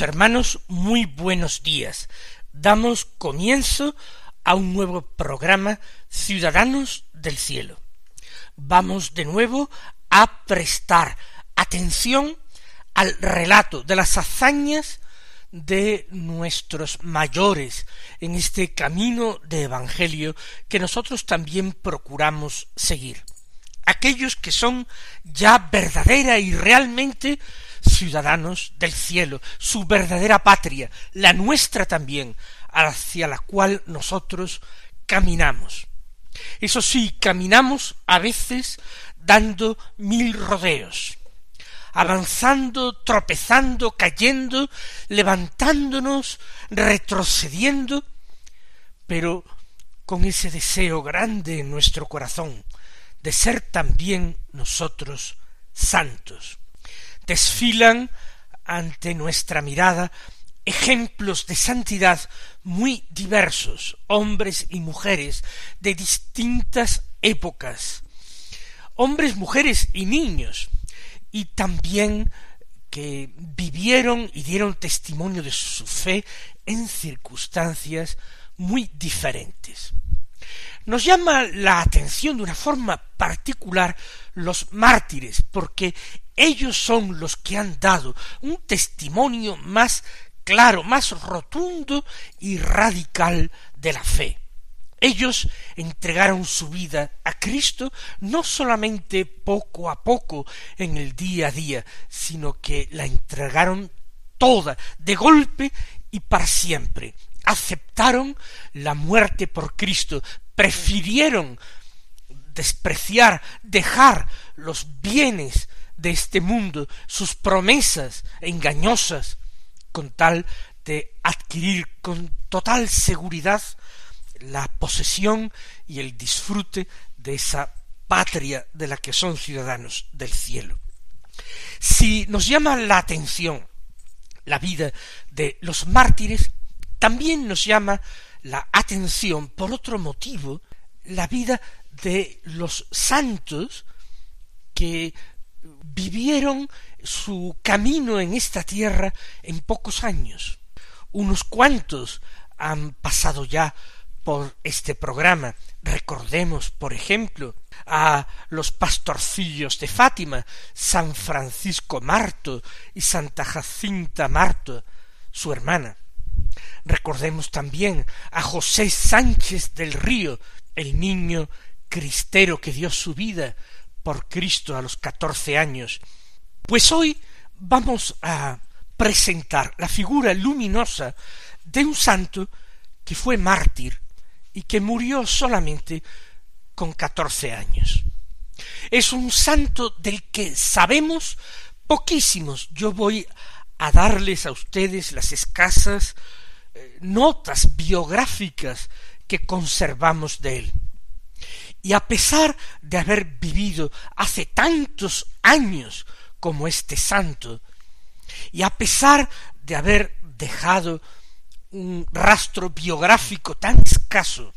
Hermanos, muy buenos días. Damos comienzo a un nuevo programa Ciudadanos del Cielo. Vamos de nuevo a prestar atención al relato de las hazañas de nuestros mayores en este camino de Evangelio que nosotros también procuramos seguir. Aquellos que son ya verdadera y realmente ciudadanos del cielo, su verdadera patria, la nuestra también, hacia la cual nosotros caminamos. Eso sí, caminamos a veces dando mil rodeos, avanzando, tropezando, cayendo, levantándonos, retrocediendo, pero con ese deseo grande en nuestro corazón de ser también nosotros santos desfilan ante nuestra mirada ejemplos de santidad muy diversos, hombres y mujeres de distintas épocas, hombres, mujeres y niños, y también que vivieron y dieron testimonio de su fe en circunstancias muy diferentes. Nos llama la atención de una forma particular los mártires, porque ellos son los que han dado un testimonio más claro, más rotundo y radical de la fe. Ellos entregaron su vida a Cristo no solamente poco a poco en el día a día, sino que la entregaron toda, de golpe y para siempre. Aceptaron la muerte por Cristo, prefirieron despreciar, dejar los bienes de este mundo, sus promesas engañosas, con tal de adquirir con total seguridad la posesión y el disfrute de esa patria de la que son ciudadanos del cielo. Si nos llama la atención la vida de los mártires, también nos llama la atención, por otro motivo, la vida de los santos que vivieron su camino en esta tierra en pocos años. Unos cuantos han pasado ya por este programa. Recordemos, por ejemplo, a los pastorcillos de Fátima, San Francisco Marto y Santa Jacinta Marto, su hermana. Recordemos también a José Sánchez del Río, el niño cristero que dio su vida por Cristo a los catorce años. Pues hoy vamos a presentar la figura luminosa de un santo que fue mártir y que murió solamente con catorce años. Es un santo del que sabemos poquísimos. Yo voy a darles a ustedes las escasas eh, notas biográficas que conservamos de él. Y a pesar de haber vivido hace tantos años como este santo, y a pesar de haber dejado un rastro biográfico tan escaso,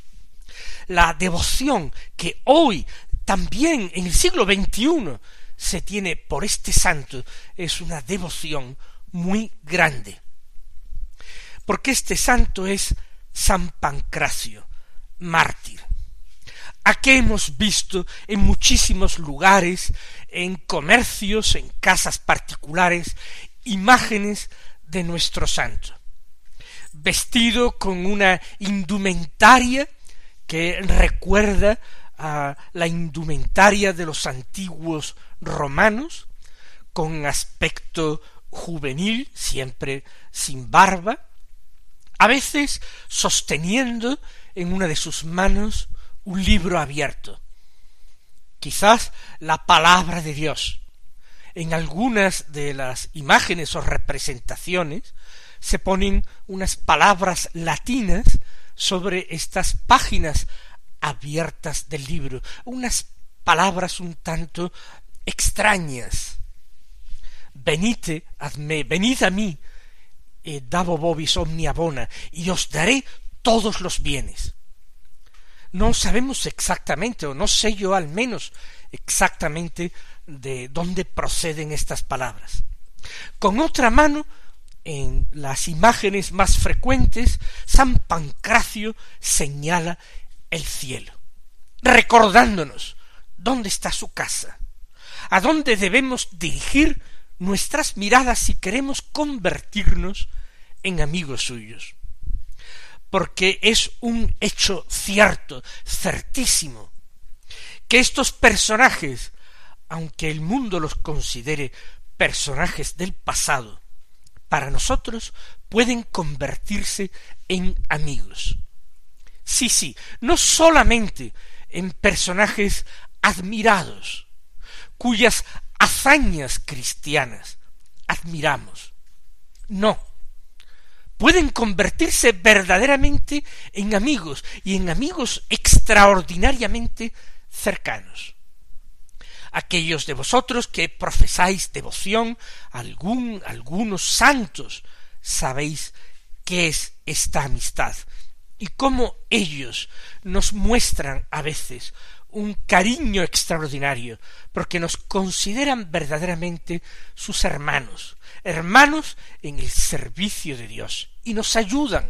la devoción que hoy también en el siglo XXI se tiene por este santo es una devoción muy grande. Porque este santo es San Pancracio, mártir a qué hemos visto en muchísimos lugares, en comercios, en casas particulares, imágenes de nuestro santo, vestido con una indumentaria que recuerda a la indumentaria de los antiguos romanos, con aspecto juvenil, siempre sin barba, a veces sosteniendo en una de sus manos un libro abierto, quizás la palabra de Dios. En algunas de las imágenes o representaciones se ponen unas palabras latinas sobre estas páginas abiertas del libro, unas palabras un tanto extrañas. Venite adme, venid a mí, eh, davo vobis omnia bona, y os daré todos los bienes. No sabemos exactamente, o no sé yo al menos exactamente de dónde proceden estas palabras. Con otra mano, en las imágenes más frecuentes, San Pancracio señala el cielo, recordándonos dónde está su casa, a dónde debemos dirigir nuestras miradas si queremos convertirnos en amigos suyos. Porque es un hecho cierto, certísimo, que estos personajes, aunque el mundo los considere personajes del pasado, para nosotros pueden convertirse en amigos. Sí, sí, no solamente en personajes admirados, cuyas hazañas cristianas admiramos. No, pueden convertirse verdaderamente en amigos y en amigos extraordinariamente cercanos. Aquellos de vosotros que profesáis devoción algún, algunos santos, sabéis qué es esta amistad y cómo ellos nos muestran a veces un cariño extraordinario, porque nos consideran verdaderamente sus hermanos, hermanos en el servicio de Dios, y nos ayudan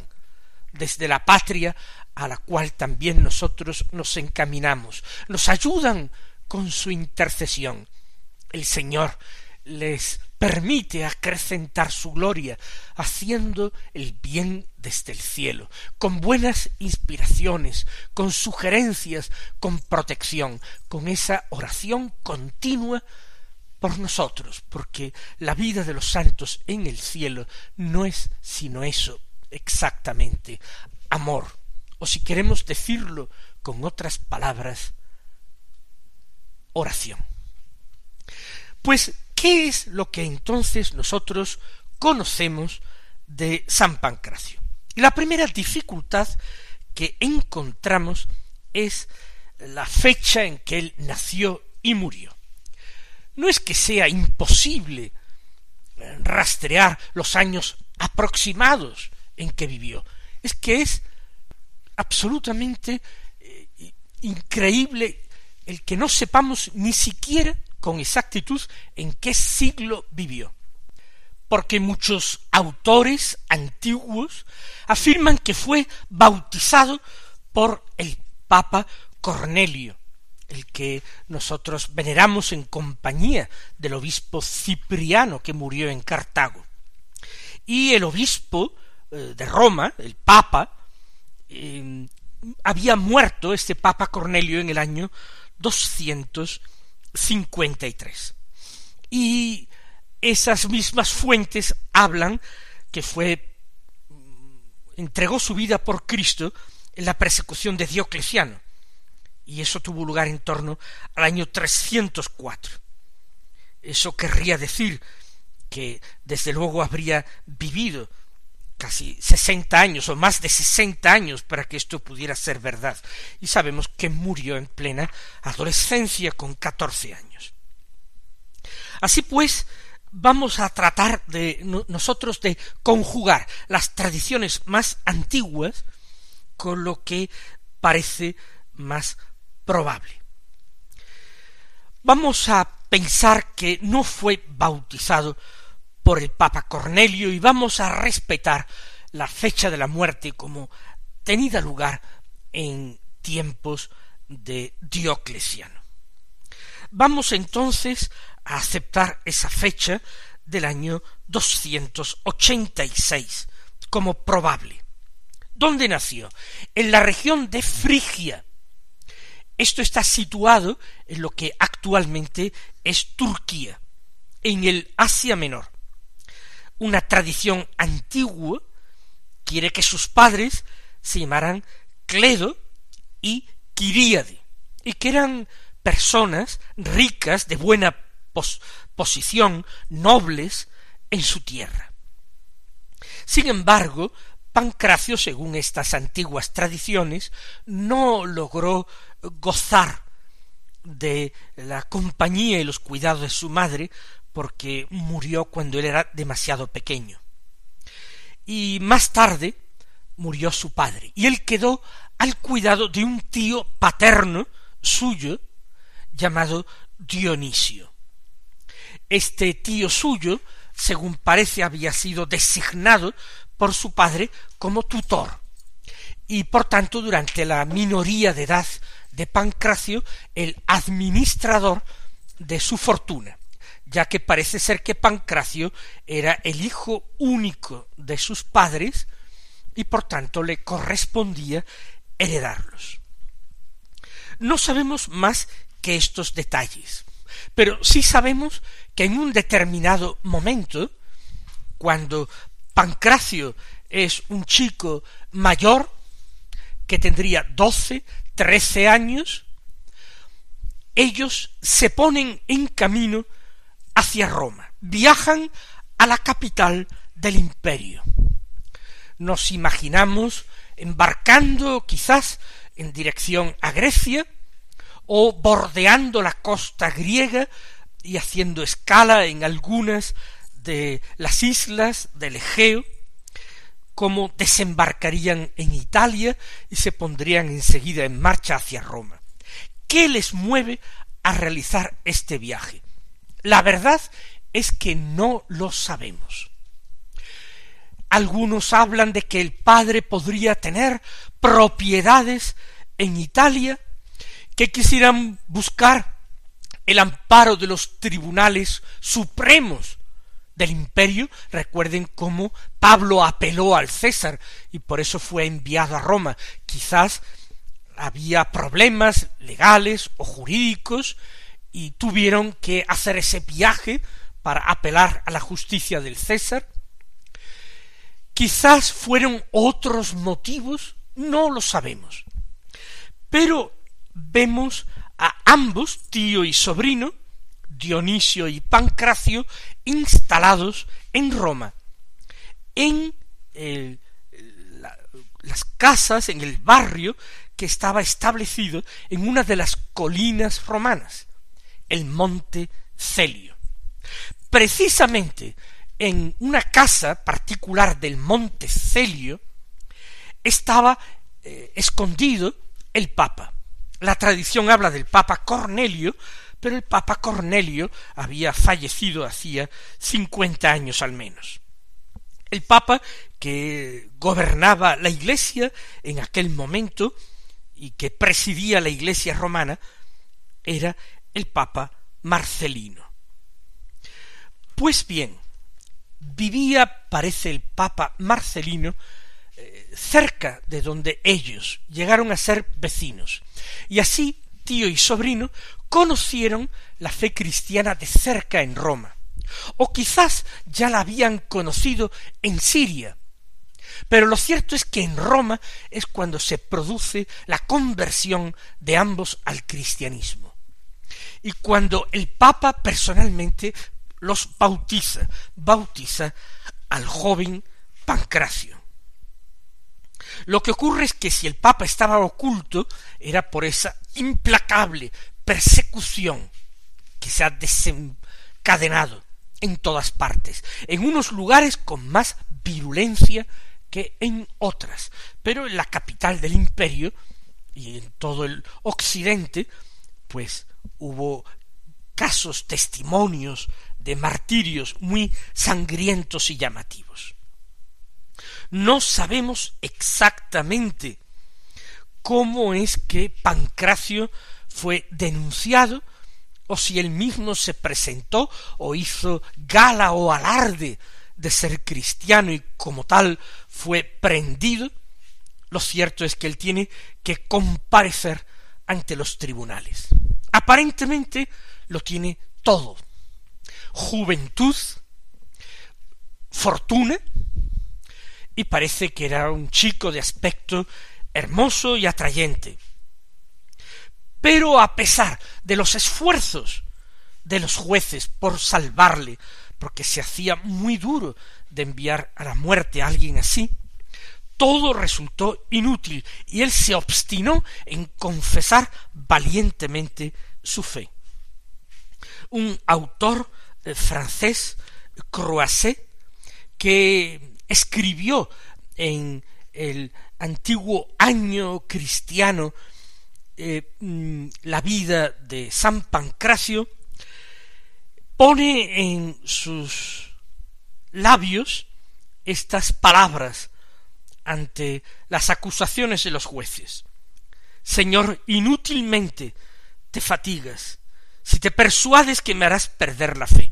desde la patria a la cual también nosotros nos encaminamos, nos ayudan con su intercesión. El Señor les permite acrecentar su gloria, haciendo el bien desde el cielo, con buenas inspiraciones, con sugerencias, con protección, con esa oración continua por nosotros, porque la vida de los santos en el cielo no es sino eso exactamente, amor, o si queremos decirlo con otras palabras, oración. Pues, ¿qué es lo que entonces nosotros conocemos de San Pancracio? la primera dificultad que encontramos es la fecha en que él nació y murió. No es que sea imposible rastrear los años aproximados en que vivió, es que es absolutamente eh, increíble el que no sepamos ni siquiera con exactitud en qué siglo vivió. Porque muchos autores antiguos afirman que fue bautizado por el Papa Cornelio, el que nosotros veneramos en compañía del obispo Cipriano que murió en Cartago. Y el obispo eh, de Roma, el Papa, eh, había muerto este Papa Cornelio en el año 253. Y esas mismas fuentes hablan que fue entregó su vida por Cristo en la persecución de Diocleciano, y eso tuvo lugar en torno al año 304. Eso querría decir que desde luego habría vivido casi sesenta años o más de sesenta años para que esto pudiera ser verdad. Y sabemos que murió en plena adolescencia con catorce años. Así pues, vamos a tratar de nosotros de conjugar las tradiciones más antiguas con lo que parece más probable. Vamos a pensar que no fue bautizado por el Papa Cornelio y vamos a respetar la fecha de la muerte como tenida lugar en tiempos de Diocleciano. Vamos entonces a aceptar esa fecha del año 286 como probable. ¿Dónde nació? En la región de Frigia. Esto está situado en lo que actualmente es Turquía en el Asia Menor. Una tradición antigua quiere que sus padres se llamaran Cledo y Quiríade, y que eran personas ricas, de buena posición, nobles en su tierra. Sin embargo, Pancracio, según estas antiguas tradiciones, no logró gozar de la compañía y los cuidados de su madre, porque murió cuando él era demasiado pequeño. Y más tarde murió su padre, y él quedó al cuidado de un tío paterno suyo, llamado Dionisio. Este tío suyo, según parece, había sido designado por su padre como tutor, y por tanto durante la minoría de edad de Pancracio, el administrador de su fortuna, ya que parece ser que Pancracio era el hijo único de sus padres, y por tanto le correspondía heredarlos. No sabemos más que estos detalles, pero sí sabemos que en un determinado momento, cuando Pancracio es un chico mayor, que tendría doce, trece años, ellos se ponen en camino hacia Roma, viajan a la capital del imperio. Nos imaginamos embarcando quizás en dirección a Grecia, o bordeando la costa griega y haciendo escala en algunas de las islas del Egeo, como desembarcarían en Italia y se pondrían enseguida en marcha hacia Roma. ¿Qué les mueve a realizar este viaje? La verdad es que no lo sabemos. Algunos hablan de que el padre podría tener propiedades en Italia que quisieran buscar el amparo de los tribunales supremos del imperio. Recuerden cómo Pablo apeló al César y por eso fue enviado a Roma. Quizás había problemas legales o jurídicos y tuvieron que hacer ese viaje para apelar a la justicia del César. Quizás fueron otros motivos, no lo sabemos. Pero vemos a ambos, tío y sobrino, Dionisio y Pancracio, instalados en Roma, en las casas, en el barrio que estaba establecido en una de las colinas romanas, el monte Celio. Precisamente en una casa particular del monte Celio estaba eh, escondido el Papa. La tradición habla del Papa Cornelio, pero el Papa Cornelio había fallecido hacía cincuenta años al menos. El Papa que gobernaba la Iglesia en aquel momento y que presidía la Iglesia romana era el Papa Marcelino. Pues bien, vivía, parece el Papa Marcelino, eh, cerca de donde ellos llegaron a ser vecinos. Y así, tío y sobrino conocieron la fe cristiana de cerca en Roma. O quizás ya la habían conocido en Siria. Pero lo cierto es que en Roma es cuando se produce la conversión de ambos al cristianismo. Y cuando el Papa personalmente los bautiza, bautiza al joven Pancracio. Lo que ocurre es que si el Papa estaba oculto, era por esa implacable persecución que se ha desencadenado en todas partes, en unos lugares con más virulencia que en otras, pero en la capital del imperio y en todo el occidente, pues hubo casos, testimonios de martirios muy sangrientos y llamativos. No sabemos exactamente cómo es que Pancracio fue denunciado, o si él mismo se presentó o hizo gala o alarde de ser cristiano y como tal fue prendido, lo cierto es que él tiene que comparecer ante los tribunales. Aparentemente lo tiene todo juventud, fortuna, y parece que era un chico de aspecto hermoso y atrayente. Pero a pesar de los esfuerzos de los jueces por salvarle, porque se hacía muy duro de enviar a la muerte a alguien así, todo resultó inútil y él se obstinó en confesar valientemente su fe. Un autor eh, francés, Croisset, que escribió en el antiguo año cristiano eh, mm, la vida de San Pancracio, pone en sus labios estas palabras ante las acusaciones de los jueces. Señor, inútilmente te fatigas si te persuades que me harás perder la fe.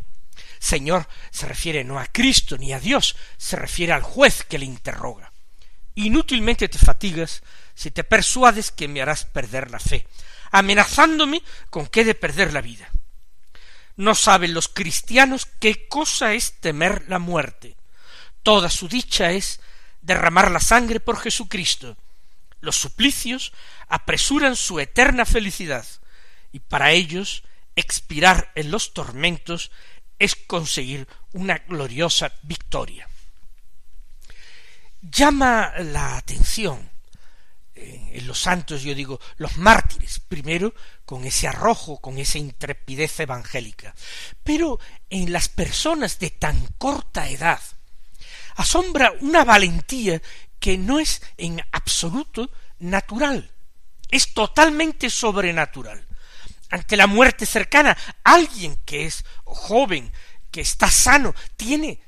Señor se refiere no a Cristo ni a Dios, se refiere al juez que le interroga. Inútilmente te fatigas si te persuades que me harás perder la fe, amenazándome con que he de perder la vida. No saben los cristianos qué cosa es temer la muerte. Toda su dicha es derramar la sangre por Jesucristo. Los suplicios apresuran su eterna felicidad, y para ellos expirar en los tormentos es conseguir una gloriosa victoria. Llama la atención en los santos, yo digo, los mártires, primero con ese arrojo, con esa intrepidez evangélica, pero en las personas de tan corta edad, asombra una valentía que no es en absoluto natural, es totalmente sobrenatural. Ante la muerte cercana, alguien que es joven, que está sano, tiene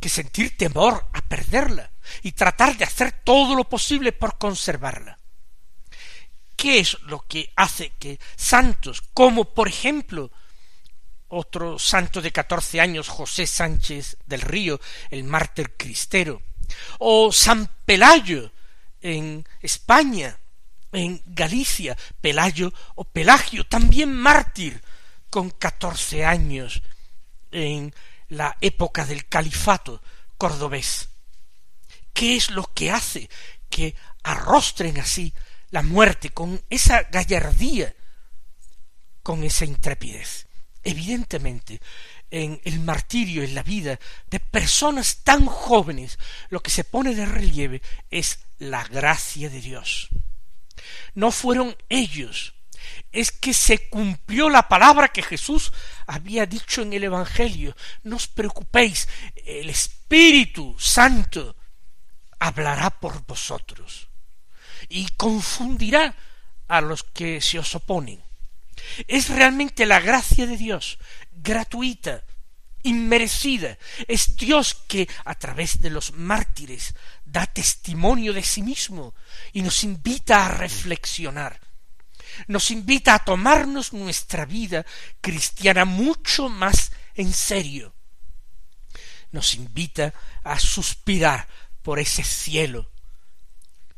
que sentir temor a perderla y tratar de hacer todo lo posible por conservarla. ¿Qué es lo que hace que santos como, por ejemplo, otro santo de catorce años, José Sánchez del Río, el mártir cristero, o San Pelayo en España, en Galicia, Pelayo o Pelagio, también mártir, con catorce años en la época del califato cordobés. ¿Qué es lo que hace que arrostren así la muerte con esa gallardía, con esa intrepidez? Evidentemente, en el martirio, en la vida de personas tan jóvenes, lo que se pone de relieve es la gracia de Dios. No fueron ellos, es que se cumplió la palabra que Jesús había dicho en el Evangelio. No os preocupéis, el Espíritu Santo hablará por vosotros y confundirá a los que se os oponen. Es realmente la gracia de Dios, gratuita, inmerecida. Es Dios que a través de los mártires da testimonio de sí mismo y nos invita a reflexionar. Nos invita a tomarnos nuestra vida cristiana mucho más en serio. Nos invita a suspirar por ese cielo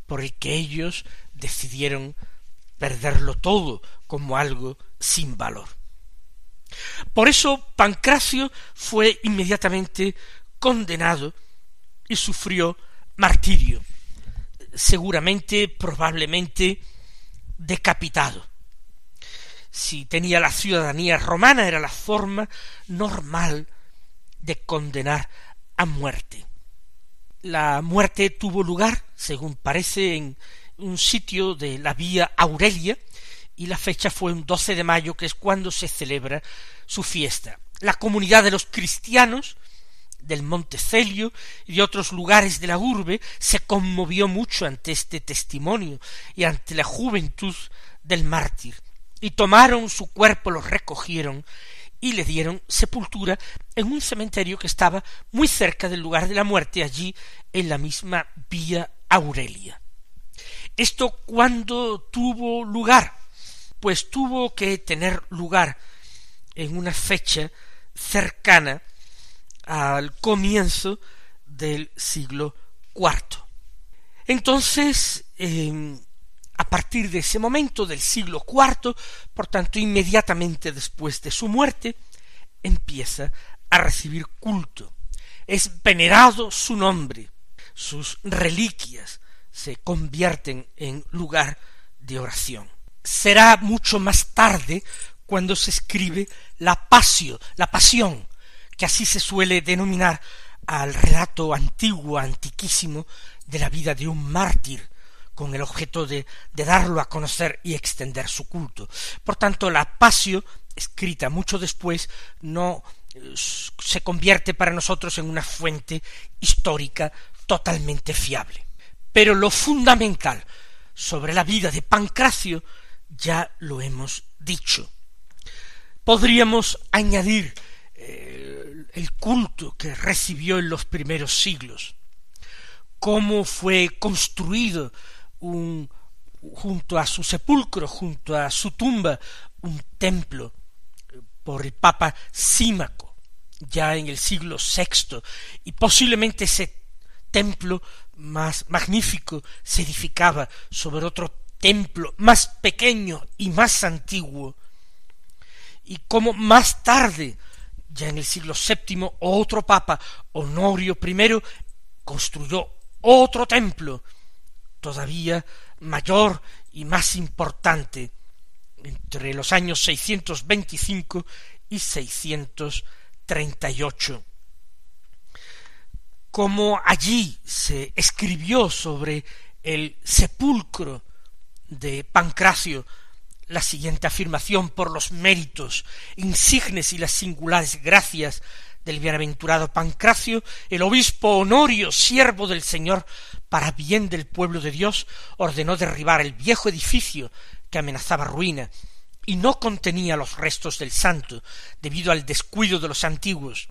por el que ellos decidieron perderlo todo como algo sin valor. Por eso Pancracio fue inmediatamente condenado y sufrió martirio, seguramente, probablemente, decapitado. Si tenía la ciudadanía romana era la forma normal de condenar a muerte. La muerte tuvo lugar, según parece, en un sitio de la vía Aurelia, y la fecha fue un 12 de mayo, que es cuando se celebra su fiesta. La comunidad de los cristianos del Monte Celio y de otros lugares de la urbe se conmovió mucho ante este testimonio y ante la juventud del mártir, y tomaron su cuerpo, lo recogieron y le dieron sepultura en un cementerio que estaba muy cerca del lugar de la muerte, allí en la misma vía Aurelia. Esto cuando tuvo lugar, pues tuvo que tener lugar en una fecha cercana al comienzo del siglo IV. Entonces, a partir de ese momento del siglo IV, por tanto inmediatamente después de su muerte, empieza a recibir culto. Es venerado su nombre. Sus reliquias se convierten en lugar de oración. Será mucho más tarde cuando se escribe la pasio, la pasión, que así se suele denominar al relato antiguo, antiquísimo, de la vida de un mártir, con el objeto de, darlo a conocer y extender su culto. Por tanto, la pasio, escrita mucho después, no eh, se convierte para nosotros en una fuente histórica totalmente fiable. Pero lo fundamental sobre la vida de Pancracio ya lo hemos dicho. Podríamos añadir eh, el culto que recibió en los primeros siglos, cómo fue construido un, junto a su sepulcro, junto a su tumba, un templo eh, por el Papa Símaco, ya en el siglo VI, y posiblemente ese templo más magnífico se edificaba sobre otro templo más pequeño y más antiguo, y como más tarde, ya en el siglo VII, otro papa, Honorio I, construyó otro templo, todavía mayor y más importante, entre los años 625 y 638. Como allí se escribió sobre el sepulcro de Pancracio la siguiente afirmación por los méritos insignes y las singulares gracias del bienaventurado Pancracio, el obispo Honorio, siervo del Señor, para bien del pueblo de Dios, ordenó derribar el viejo edificio que amenazaba ruina, y no contenía los restos del santo, debido al descuido de los antiguos,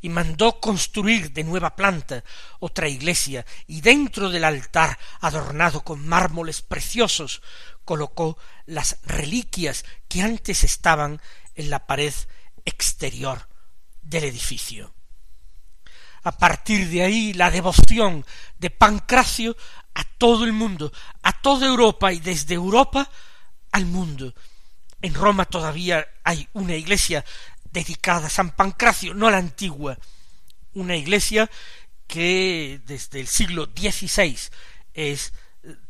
y mandó construir de nueva planta otra iglesia, y dentro del altar, adornado con mármoles preciosos, colocó las reliquias que antes estaban en la pared exterior del edificio. A partir de ahí la devoción de Pancracio a todo el mundo, a toda Europa y desde Europa al mundo. En Roma todavía hay una iglesia dedicada a San Pancracio, no a la antigua, una iglesia que desde el siglo XVI es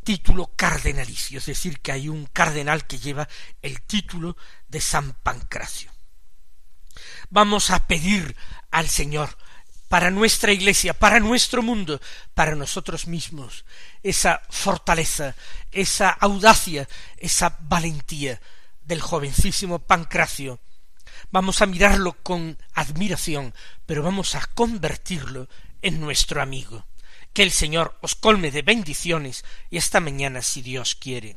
título cardenalicio, es decir, que hay un cardenal que lleva el título de San Pancracio. Vamos a pedir al Señor para nuestra iglesia, para nuestro mundo, para nosotros mismos, esa fortaleza, esa audacia, esa valentía del jovencísimo Pancracio. Vamos a mirarlo con admiración, pero vamos a convertirlo en nuestro amigo. Que el Señor os colme de bendiciones y hasta mañana si Dios quiere.